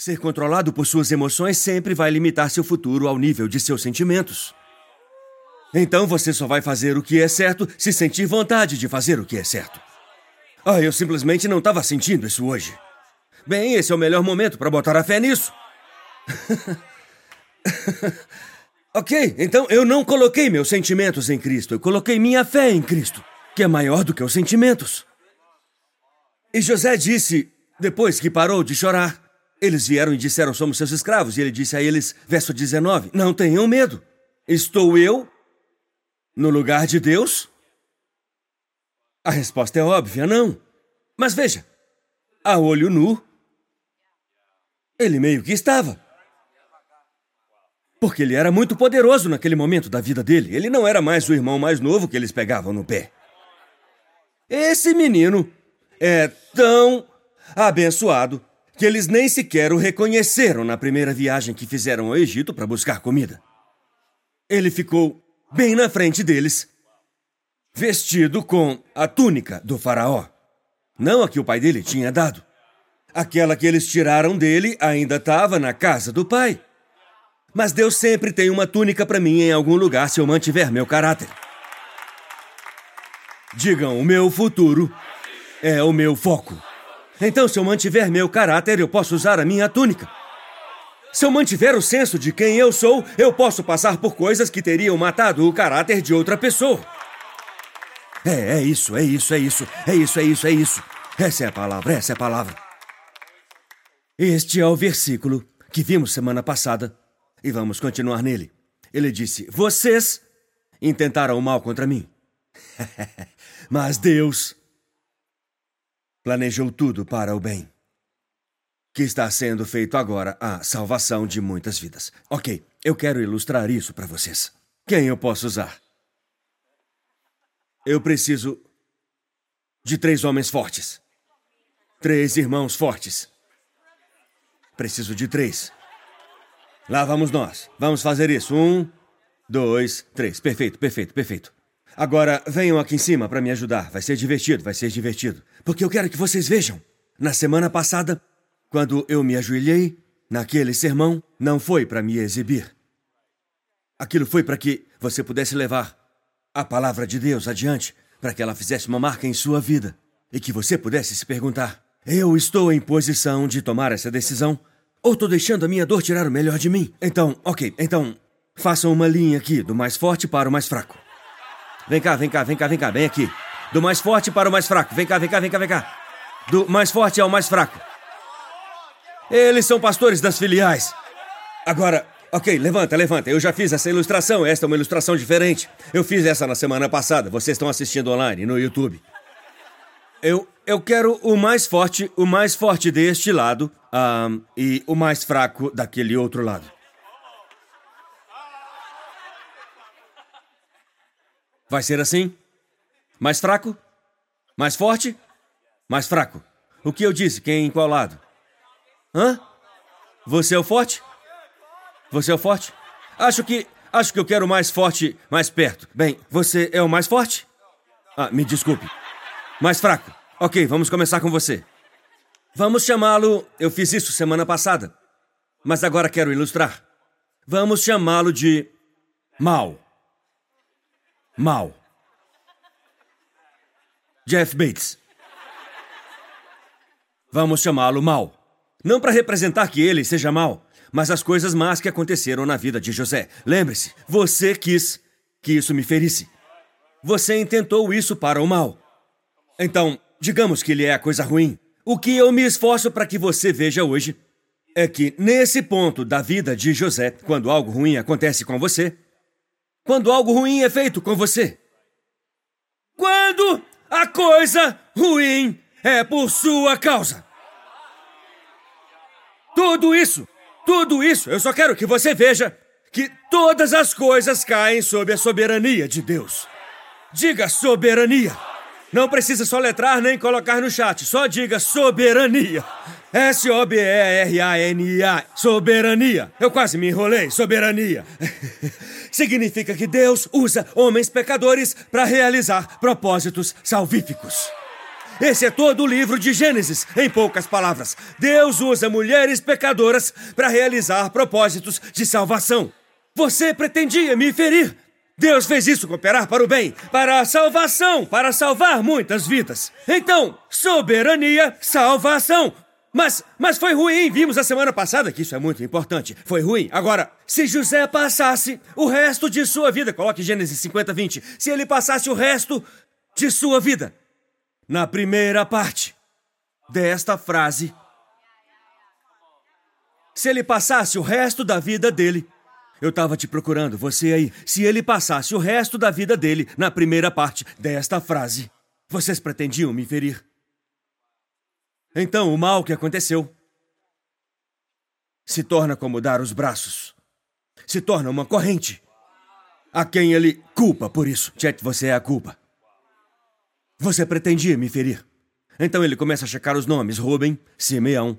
Ser controlado por suas emoções sempre vai limitar seu futuro ao nível de seus sentimentos. Então você só vai fazer o que é certo se sentir vontade de fazer o que é certo. Ah, eu simplesmente não estava sentindo isso hoje. Bem, esse é o melhor momento para botar a fé nisso. ok, então eu não coloquei meus sentimentos em Cristo, eu coloquei minha fé em Cristo, que é maior do que os sentimentos. E José disse, depois que parou de chorar, eles vieram e disseram: Somos seus escravos. E ele disse a eles, verso 19: Não tenham medo. Estou eu no lugar de Deus? A resposta é óbvia: não. Mas veja, a olho nu, ele meio que estava. Porque ele era muito poderoso naquele momento da vida dele. Ele não era mais o irmão mais novo que eles pegavam no pé. Esse menino é tão abençoado que eles nem sequer o reconheceram na primeira viagem que fizeram ao Egito para buscar comida. Ele ficou bem na frente deles, vestido com a túnica do Faraó. Não a que o pai dele tinha dado. Aquela que eles tiraram dele ainda estava na casa do pai. Mas Deus sempre tem uma túnica para mim em algum lugar se eu mantiver meu caráter. Digam, o meu futuro é o meu foco. Então, se eu mantiver meu caráter, eu posso usar a minha túnica. Se eu mantiver o senso de quem eu sou, eu posso passar por coisas que teriam matado o caráter de outra pessoa. É, é isso, é isso, é isso, é isso, é isso, é isso. Essa é a palavra, essa é a palavra. Este é o versículo que vimos semana passada e vamos continuar nele. Ele disse: Vocês intentaram o mal contra mim. Mas Deus planejou tudo para o bem. Que está sendo feito agora a salvação de muitas vidas. Ok, eu quero ilustrar isso para vocês. Quem eu posso usar? Eu preciso de três homens fortes. Três irmãos fortes. Preciso de três. Lá vamos nós. Vamos fazer isso. Um, dois, três. Perfeito, perfeito, perfeito. Agora venham aqui em cima para me ajudar. Vai ser divertido, vai ser divertido. Porque eu quero que vocês vejam. Na semana passada, quando eu me ajoelhei, naquele sermão, não foi para me exibir. Aquilo foi para que você pudesse levar a palavra de Deus adiante, para que ela fizesse uma marca em sua vida e que você pudesse se perguntar: eu estou em posição de tomar essa decisão? Ou estou deixando a minha dor tirar o melhor de mim? Então, ok, então façam uma linha aqui, do mais forte para o mais fraco. Vem cá, vem cá, vem cá, vem cá, bem aqui. Do mais forte para o mais fraco. Vem cá, vem cá, vem cá, vem cá. Do mais forte ao mais fraco. Eles são pastores das filiais. Agora, ok, levanta, levanta. Eu já fiz essa ilustração. Esta é uma ilustração diferente. Eu fiz essa na semana passada. Vocês estão assistindo online no YouTube. Eu, eu quero o mais forte, o mais forte deste lado um, e o mais fraco daquele outro lado. Vai ser assim? Mais fraco? Mais forte? Mais fraco. O que eu disse? Quem em qual lado? Hã? Você é o forte? Você é o forte? Acho que. Acho que eu quero o mais forte mais perto. Bem, você é o mais forte? Ah, me desculpe. Mais fraco. Ok, vamos começar com você. Vamos chamá-lo. Eu fiz isso semana passada. Mas agora quero ilustrar. Vamos chamá-lo de. Mal mal. Jeff Bates. Vamos chamá-lo mal. Não para representar que ele seja mal, mas as coisas más que aconteceram na vida de José. Lembre-se, você quis que isso me ferisse. Você intentou isso para o mal. Então, digamos que ele é a coisa ruim. O que eu me esforço para que você veja hoje é que, nesse ponto da vida de José, quando algo ruim acontece com você, quando algo ruim é feito com você. Quando a coisa ruim é por sua causa. Tudo isso, tudo isso, eu só quero que você veja que todas as coisas caem sob a soberania de Deus. Diga soberania. Não precisa soletrar nem colocar no chat, só diga soberania. S-O-B-E-R-A-N-I-A. Soberania. Eu quase me enrolei. Soberania. Significa que Deus usa homens pecadores para realizar propósitos salvíficos. Esse é todo o livro de Gênesis. Em poucas palavras, Deus usa mulheres pecadoras para realizar propósitos de salvação. Você pretendia me ferir. Deus fez isso cooperar para o bem, para a salvação, para salvar muitas vidas. Então, soberania, salvação. Mas, mas foi ruim. Vimos a semana passada que isso é muito importante. Foi ruim. Agora, se José passasse o resto de sua vida, coloque Gênesis 50, 20. Se ele passasse o resto de sua vida na primeira parte desta frase, se ele passasse o resto da vida dele, eu estava te procurando, você aí. Se ele passasse o resto da vida dele na primeira parte desta frase, vocês pretendiam me ferir. Então o mal que aconteceu se torna como dar os braços. Se torna uma corrente. A quem ele culpa por isso. Chet, você é a culpa. Você pretendia me ferir. Então ele começa a checar os nomes: Ruben, Simeão,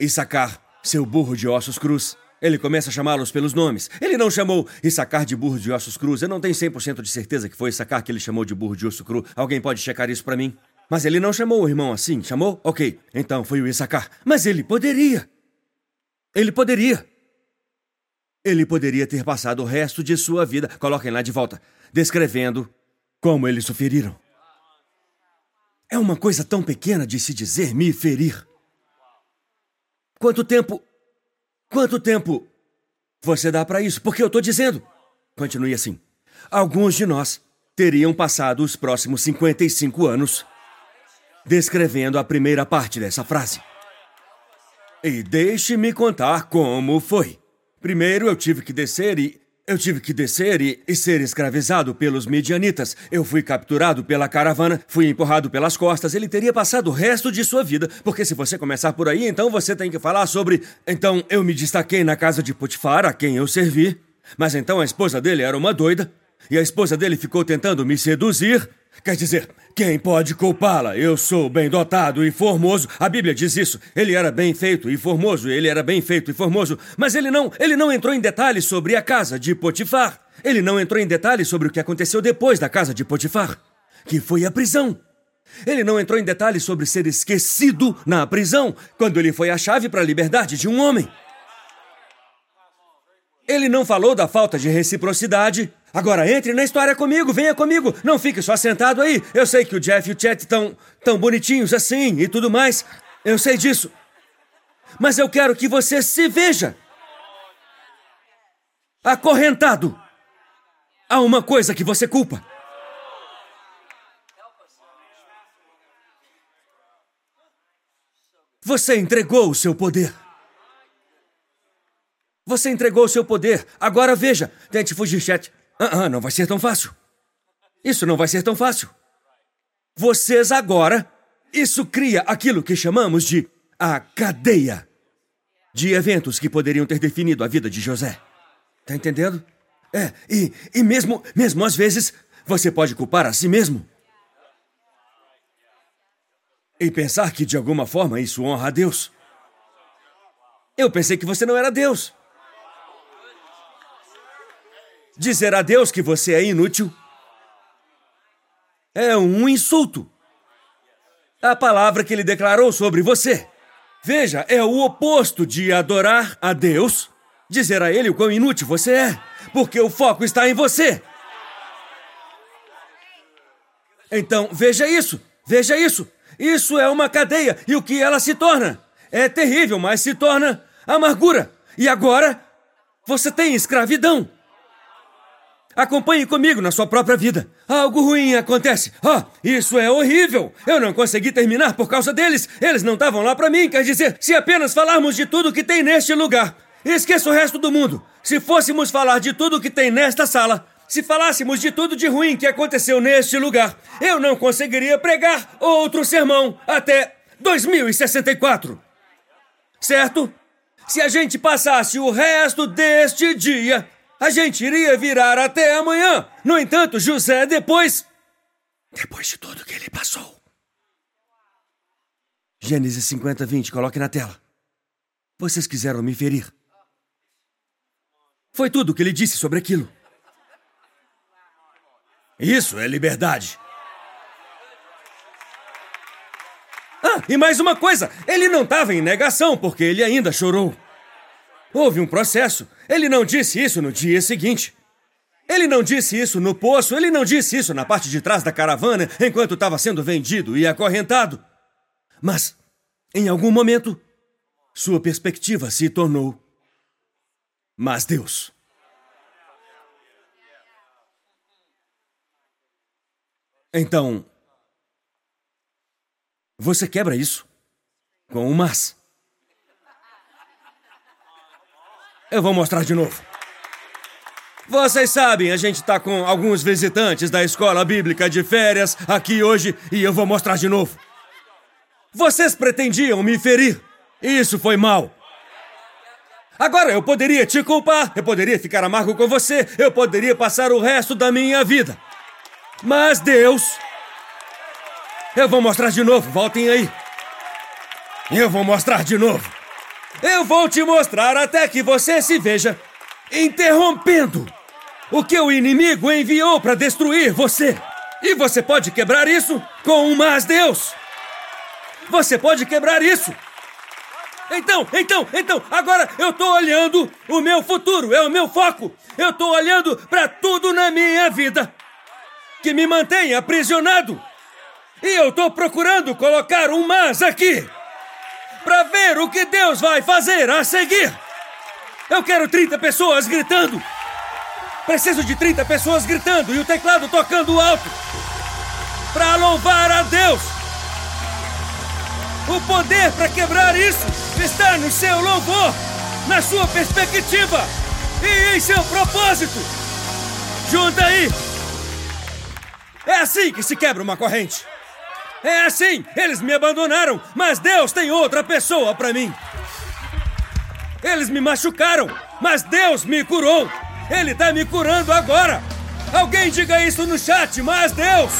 Issacar, seu burro de ossos cruz. Ele começa a chamá-los pelos nomes. Ele não chamou Issacar de burro de ossos cruz. Eu não tenho 100% de certeza que foi Issacar que ele chamou de burro de osso cru. Alguém pode checar isso para mim? Mas ele não chamou o irmão assim, chamou? Ok, então foi o Issacar. Mas ele poderia. Ele poderia. Ele poderia ter passado o resto de sua vida, coloquem lá de volta, descrevendo como eles sofreram. É uma coisa tão pequena de se dizer me ferir. Quanto tempo. Quanto tempo você dá para isso? Porque eu tô dizendo. Continue assim. Alguns de nós teriam passado os próximos 55 anos descrevendo a primeira parte dessa frase. E deixe-me contar como foi. Primeiro eu tive que descer e. Eu tive que descer e, e, ser escravizado pelos midianitas. Eu fui capturado pela caravana, fui empurrado pelas costas. Ele teria passado o resto de sua vida, porque se você começar por aí, então você tem que falar sobre. Então eu me destaquei na casa de Potifar, a quem eu servi. Mas então a esposa dele era uma doida, e a esposa dele ficou tentando me seduzir. Quer dizer, quem pode culpá-la? Eu sou bem dotado e formoso. A Bíblia diz isso. Ele era bem feito e formoso. Ele era bem feito e formoso. Mas ele não, ele não entrou em detalhes sobre a casa de Potifar. Ele não entrou em detalhes sobre o que aconteceu depois da casa de Potifar, que foi a prisão. Ele não entrou em detalhes sobre ser esquecido na prisão, quando ele foi a chave para a liberdade de um homem. Ele não falou da falta de reciprocidade. Agora entre na história comigo, venha comigo. Não fique só sentado aí. Eu sei que o Jeff e o Chet estão tão bonitinhos assim e tudo mais. Eu sei disso. Mas eu quero que você se veja acorrentado a uma coisa que você culpa. Você entregou o seu poder. Você entregou o seu poder. Agora veja. Tente fugir, chat. Ah, não vai ser tão fácil. Isso não vai ser tão fácil. Vocês agora. Isso cria aquilo que chamamos de a cadeia de eventos que poderiam ter definido a vida de José. Tá entendendo? É, e, e mesmo, mesmo às vezes, você pode culpar a si mesmo. E pensar que de alguma forma isso honra a Deus. Eu pensei que você não era Deus. Dizer a Deus que você é inútil é um insulto. A palavra que ele declarou sobre você. Veja, é o oposto de adorar a Deus, dizer a ele o quão inútil você é, porque o foco está em você. Então, veja isso, veja isso. Isso é uma cadeia e o que ela se torna é terrível, mas se torna amargura. E agora você tem escravidão. Acompanhe comigo na sua própria vida. Algo ruim acontece. Ah, oh, isso é horrível. Eu não consegui terminar por causa deles. Eles não estavam lá para mim. Quer dizer, se apenas falarmos de tudo que tem neste lugar, esqueça o resto do mundo. Se fôssemos falar de tudo que tem nesta sala, se falássemos de tudo de ruim que aconteceu neste lugar, eu não conseguiria pregar outro sermão até 2064. Certo? Se a gente passasse o resto deste dia a gente iria virar até amanhã. No entanto, José, depois. Depois de tudo que ele passou. Gênesis 50, 20, coloque na tela. Vocês quiseram me ferir. Foi tudo o que ele disse sobre aquilo. Isso é liberdade. e mais uma coisa: ele não estava em negação, porque ele ainda chorou. Houve um processo. Ele não disse isso no dia seguinte. Ele não disse isso no poço, ele não disse isso na parte de trás da caravana enquanto estava sendo vendido e acorrentado. Mas, em algum momento, sua perspectiva se tornou. Mas Deus. Então, você quebra isso com o mas. Eu vou mostrar de novo. Vocês sabem, a gente tá com alguns visitantes da escola bíblica de férias aqui hoje e eu vou mostrar de novo. Vocês pretendiam me ferir. Isso foi mal. Agora eu poderia te culpar, eu poderia ficar amargo com você, eu poderia passar o resto da minha vida. Mas Deus. Eu vou mostrar de novo, voltem aí. Eu vou mostrar de novo. Eu vou te mostrar até que você se veja interrompendo o que o inimigo enviou para destruir você. E você pode quebrar isso com um mas Deus. Você pode quebrar isso. Então, então, então, agora eu tô olhando o meu futuro, é o meu foco. Eu tô olhando para tudo na minha vida que me mantém aprisionado. E eu tô procurando colocar um mas aqui ver o que Deus vai fazer a seguir. Eu quero 30 pessoas gritando. Preciso de 30 pessoas gritando e o teclado tocando alto. Para louvar a Deus. O poder para quebrar isso está no seu louvor, na sua perspectiva e em seu propósito. Junta aí. É assim que se quebra uma corrente. É assim, eles me abandonaram, mas Deus tem outra pessoa para mim. Eles me machucaram, mas Deus me curou. Ele tá me curando agora. Alguém diga isso no chat, mas Deus,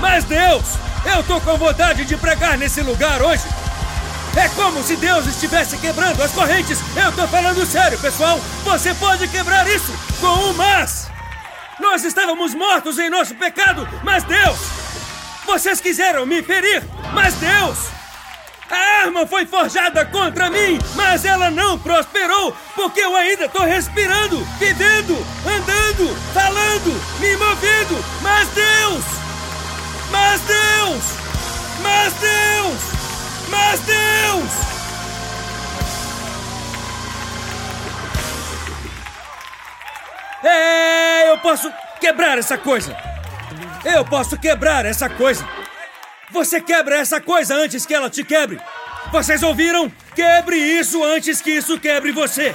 mas Deus, eu tô com vontade de pregar nesse lugar hoje. É como se Deus estivesse quebrando as correntes. Eu tô falando sério, pessoal. Você pode quebrar isso com um mas. Nós estávamos mortos em nosso pecado, mas Deus vocês quiseram me ferir, mas Deus! A arma foi forjada contra mim, mas ela não prosperou, porque eu ainda estou respirando, vivendo, andando, falando, me movendo. Mas Deus! Mas Deus! Mas Deus! Mas Deus! É, eu posso quebrar essa coisa. Eu posso quebrar essa coisa. Você quebra essa coisa antes que ela te quebre. Vocês ouviram? Quebre isso antes que isso quebre você.